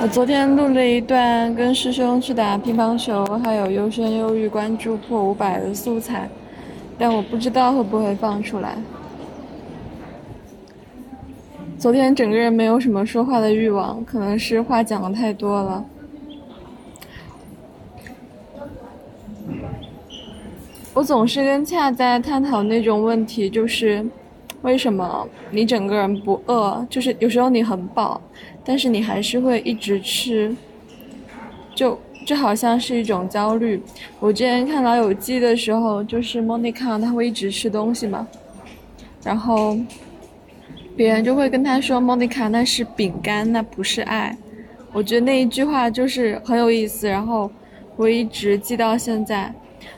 我昨天录了一段跟师兄去打乒乓球，还有优生优育关注破五百的素材，但我不知道会不会放出来。昨天整个人没有什么说话的欲望，可能是话讲的太多了。我总是跟恰在探讨那种问题，就是为什么你整个人不饿，就是有时候你很饱，但是你还是会一直吃，就就好像是一种焦虑。我之前看《老友记》的时候，就是莫妮卡她会一直吃东西嘛，然后别人就会跟她说：“莫妮卡，那是饼干，那不是爱。”我觉得那一句话就是很有意思，然后我一直记到现在。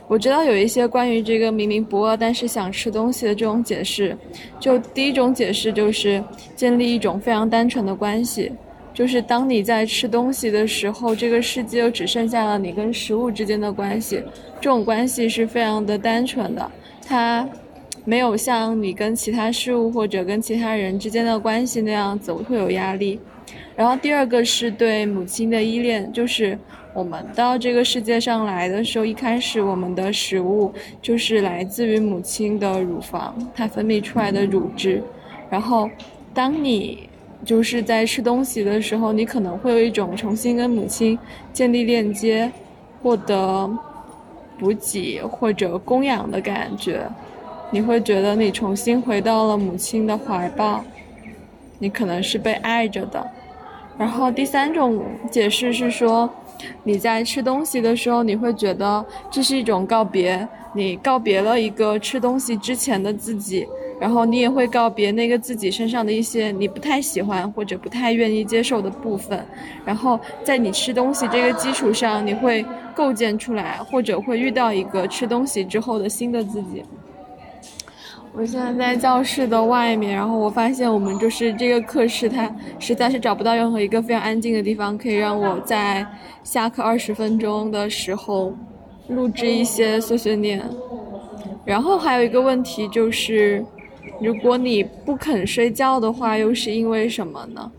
我知道有一些关于这个明明不饿但是想吃东西的这种解释，就第一种解释就是建立一种非常单纯的关系，就是当你在吃东西的时候，这个世界就只剩下了你跟食物之间的关系，这种关系是非常的单纯的，它没有像你跟其他事物或者跟其他人之间的关系那样子会有压力。然后第二个是对母亲的依恋，就是。我们到这个世界上来的时候，一开始我们的食物就是来自于母亲的乳房，它分泌出来的乳汁。然后，当你就是在吃东西的时候，你可能会有一种重新跟母亲建立链接、获得补给或者供养的感觉。你会觉得你重新回到了母亲的怀抱，你可能是被爱着的。然后第三种解释是说。你在吃东西的时候，你会觉得这是一种告别，你告别了一个吃东西之前的自己，然后你也会告别那个自己身上的一些你不太喜欢或者不太愿意接受的部分，然后在你吃东西这个基础上，你会构建出来，或者会遇到一个吃东西之后的新的自己。我现在在教室的外面，然后我发现我们就是这个课室，它实在是找不到任何一个非常安静的地方，可以让我在下课二十分钟的时候录制一些碎碎念。然后还有一个问题就是，如果你不肯睡觉的话，又是因为什么呢？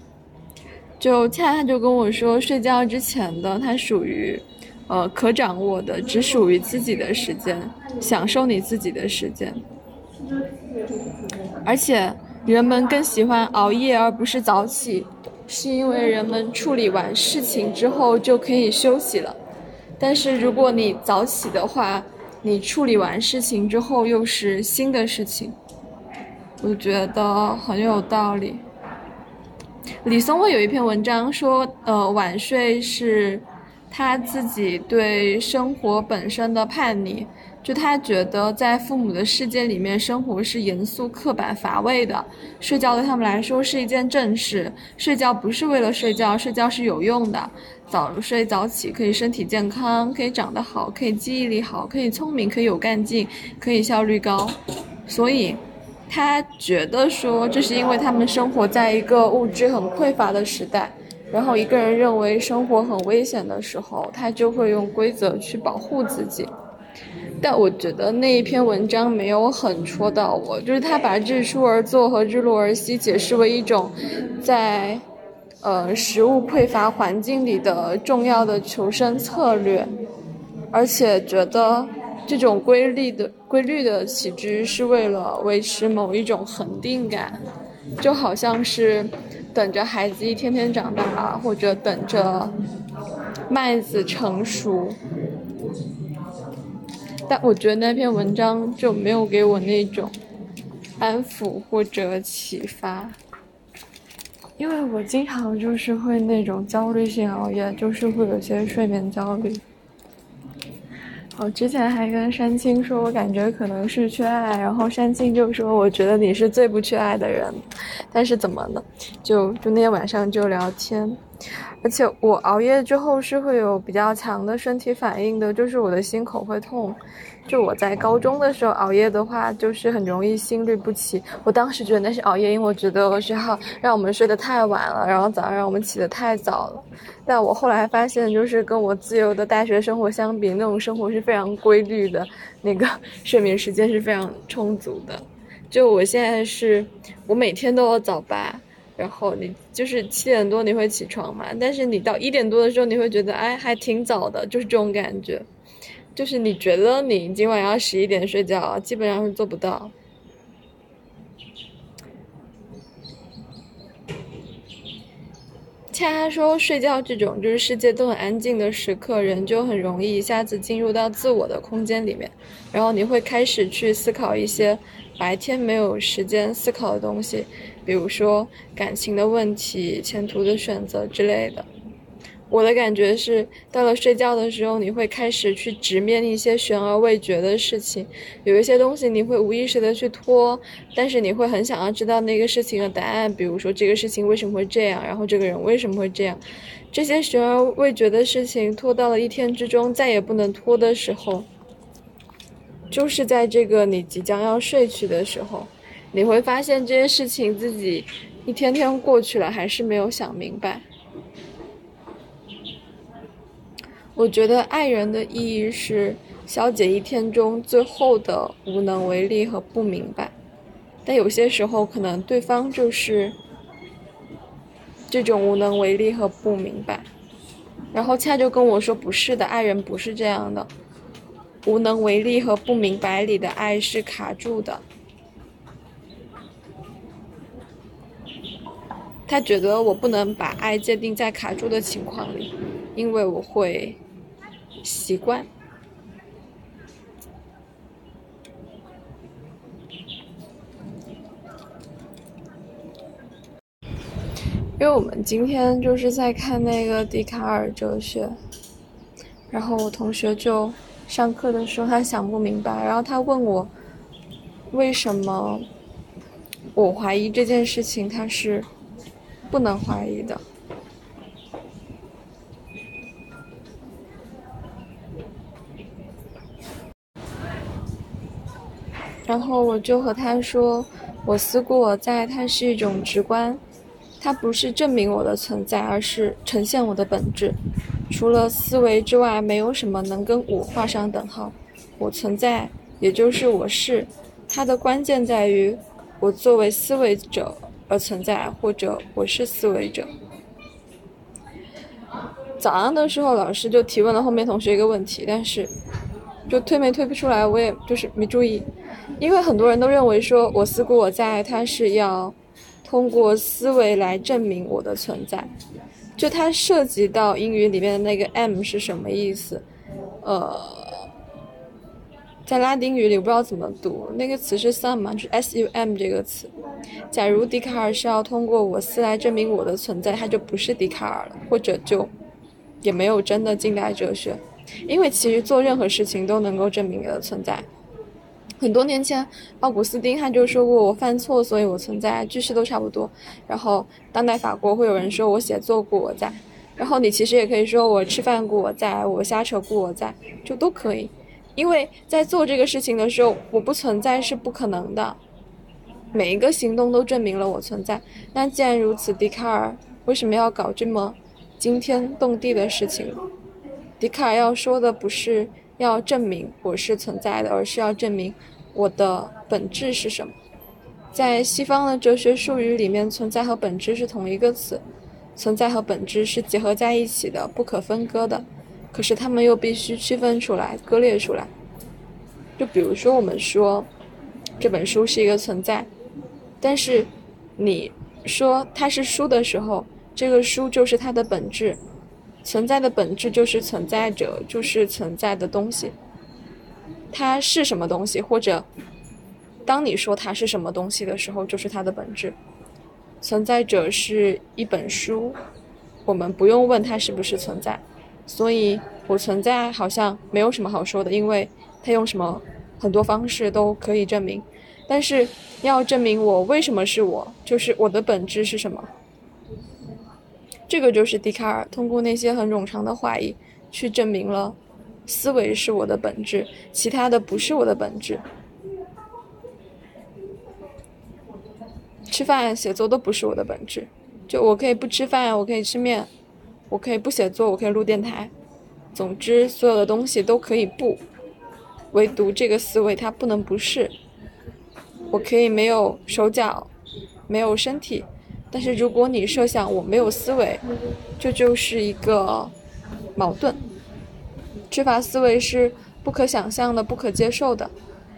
就恰恰就跟我说，睡觉之前的它属于，呃，可掌握的，只属于自己的时间，享受你自己的时间。而且，人们更喜欢熬夜而不是早起，是因为人们处理完事情之后就可以休息了。但是，如果你早起的话，你处理完事情之后又是新的事情。我觉得很有道理。李松蔚有一篇文章说，呃，晚睡是他自己对生活本身的叛逆。就他觉得，在父母的世界里面，生活是严肃、刻板、乏味的。睡觉对他们来说是一件正事。睡觉不是为了睡觉，睡觉是有用的。早睡早起可以身体健康，可以长得好，可以记忆力好，可以聪明，可以有干劲，可以效率高。所以，他觉得说，这是因为他们生活在一个物质很匮乏的时代。然后，一个人认为生活很危险的时候，他就会用规则去保护自己。但我觉得那一篇文章没有很戳到我，就是他把日出而作和日落而息解释为一种，在，呃，食物匮乏环境里的重要的求生策略，而且觉得这种规律的规律的起居是为了维持某一种恒定感，就好像是等着孩子一天天长大，或者等着麦子成熟。但我觉得那篇文章就没有给我那种安抚或者启发，因为我经常就是会那种焦虑性熬夜，就是会有些睡眠焦虑。我之前还跟山青说，我感觉可能是缺爱，然后山青就说，我觉得你是最不缺爱的人。但是怎么呢？就就那天晚上就聊天。而且我熬夜之后是会有比较强的身体反应的，就是我的心口会痛。就我在高中的时候熬夜的话，就是很容易心律不齐。我当时觉得那是熬夜，因为我觉得我学校让我们睡得太晚了，然后早上让我们起得太早了。但我后来发现，就是跟我自由的大学生活相比，那种生活是非常规律的，那个睡眠时间是非常充足的。就我现在是，我每天都要早八。然后你就是七点多你会起床嘛，但是你到一点多的时候你会觉得哎还挺早的，就是这种感觉，就是你觉得你今晚要十一点睡觉，基本上是做不到。恰恰说睡觉这种就是世界都很安静的时刻，人就很容易一下子进入到自我的空间里面，然后你会开始去思考一些白天没有时间思考的东西。比如说感情的问题、前途的选择之类的。我的感觉是，到了睡觉的时候，你会开始去直面一些悬而未决的事情。有一些东西你会无意识的去拖，但是你会很想要知道那个事情的答案。比如说这个事情为什么会这样，然后这个人为什么会这样。这些悬而未决的事情拖到了一天之中，再也不能拖的时候，就是在这个你即将要睡去的时候。你会发现这些事情自己一天天过去了，还是没有想明白。我觉得爱人的意义是消解一天中最后的无能为力和不明白，但有些时候可能对方就是这种无能为力和不明白。然后恰就跟我说不是的，爱人不是这样的，无能为力和不明白里的爱是卡住的。他觉得我不能把爱界定在卡住的情况里，因为我会习惯。因为我们今天就是在看那个笛卡尔哲学，然后我同学就上课的时候他想不明白，然后他问我为什么我怀疑这件事情，他是。不能怀疑的。然后我就和他说：“我思故我在，它是一种直观，它不是证明我的存在，而是呈现我的本质。除了思维之外，没有什么能跟我画上等号。我存在，也就是我是，它的关键在于我作为思维者。”而存在，或者我是思维者。早上的时候，老师就提问了后面同学一个问题，但是就推没推不出来，我也就是没注意。因为很多人都认为说我思故我在，它是要通过思维来证明我的存在。就它涉及到英语里面的那个 m 是什么意思？呃。在拉丁语里，我不知道怎么读那个词是 sum，就是 s u m 这个词。假如笛卡尔是要通过我思来证明我的存在，他就不是笛卡尔了，或者就也没有真的近代哲学。因为其实做任何事情都能够证明你的存在。很多年前，奥古斯丁他就说过：“我犯错，所以我存在。”句式都差不多。然后当代法国会有人说：“我写作故我在。”然后你其实也可以说：“我吃饭故我在，我瞎扯故我在”，就都可以。因为在做这个事情的时候，我不存在是不可能的。每一个行动都证明了我存在。那既然如此，笛卡尔为什么要搞这么惊天动地的事情？笛卡尔要说的不是要证明我是存在的，而是要证明我的本质是什么。在西方的哲学术语里面，存在和本质是同一个词，存在和本质是结合在一起的，不可分割的。可是他们又必须区分出来、割裂出来。就比如说，我们说这本书是一个存在，但是你说它是书的时候，这个书就是它的本质，存在的本质就是存在者，就是存在的东西。它是什么东西？或者当你说它是什么东西的时候，就是它的本质。存在者是一本书，我们不用问它是不是存在。所以，我存在好像没有什么好说的，因为他用什么很多方式都可以证明。但是要证明我为什么是我，就是我的本质是什么。这个就是笛卡尔通过那些很冗长的话语去证明了，思维是我的本质，其他的不是我的本质。吃饭、写作都不是我的本质，就我可以不吃饭，我可以吃面。我可以不写作，我可以录电台。总之，所有的东西都可以不，唯独这个思维它不能不是。我可以没有手脚，没有身体，但是如果你设想我没有思维，这就是一个矛盾。缺乏思维是不可想象的、不可接受的，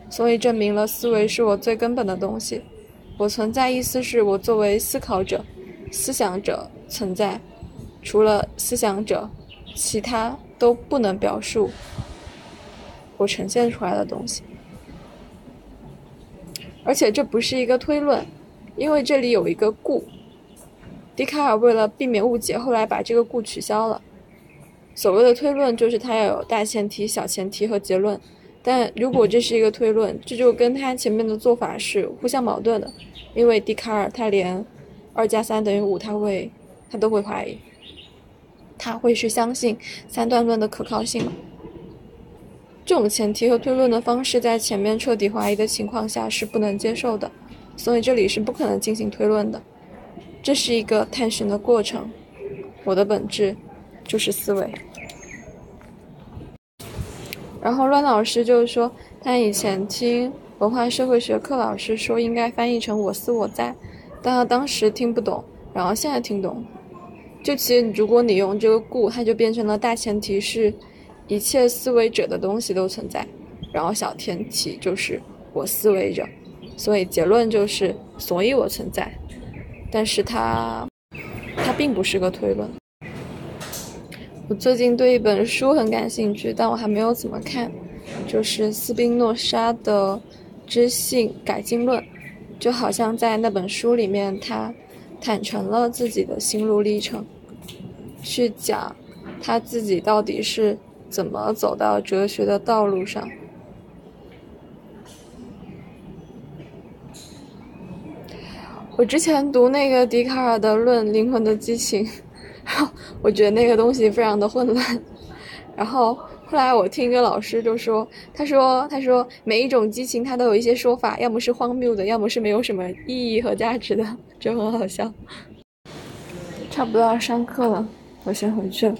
所以证明了思维是我最根本的东西。我存在意思是我作为思考者、思想者存在，除了思想者，其他都不能表述我呈现出来的东西。而且这不是一个推论，因为这里有一个故。笛卡尔为了避免误解，后来把这个故取消了。所谓的推论就是它要有大前提、小前提和结论。但如果这是一个推论，这就跟他前面的做法是互相矛盾的，因为笛卡尔他连二加三等于五他会他都会怀疑，他会去相信三段论的可靠性？这种前提和推论的方式在前面彻底怀疑的情况下是不能接受的，所以这里是不可能进行推论的。这是一个探寻的过程，我的本质就是思维。然后乱老师就是说，他以前听文化社会学课老师说应该翻译成“我思我在”，但他当时听不懂，然后现在听懂。就其实如果你用这个“故”，它就变成了大前提是一切思维者的东西都存在，然后小前提就是我思维者，所以结论就是所以我存在。但是它，它并不是个推论。我最近对一本书很感兴趣，但我还没有怎么看，就是斯宾诺莎的《知性改进论》，就好像在那本书里面，他坦诚了自己的心路历程，去讲他自己到底是怎么走到哲学的道路上。我之前读那个笛卡尔的《论灵魂的激情》，我觉得那个东西非常的混乱。然后后来我听一个老师就说，他说他说每一种激情它都有一些说法，要么是荒谬的，要么是没有什么意义和价值的，就很好笑。差不多要上课了，我先回去了。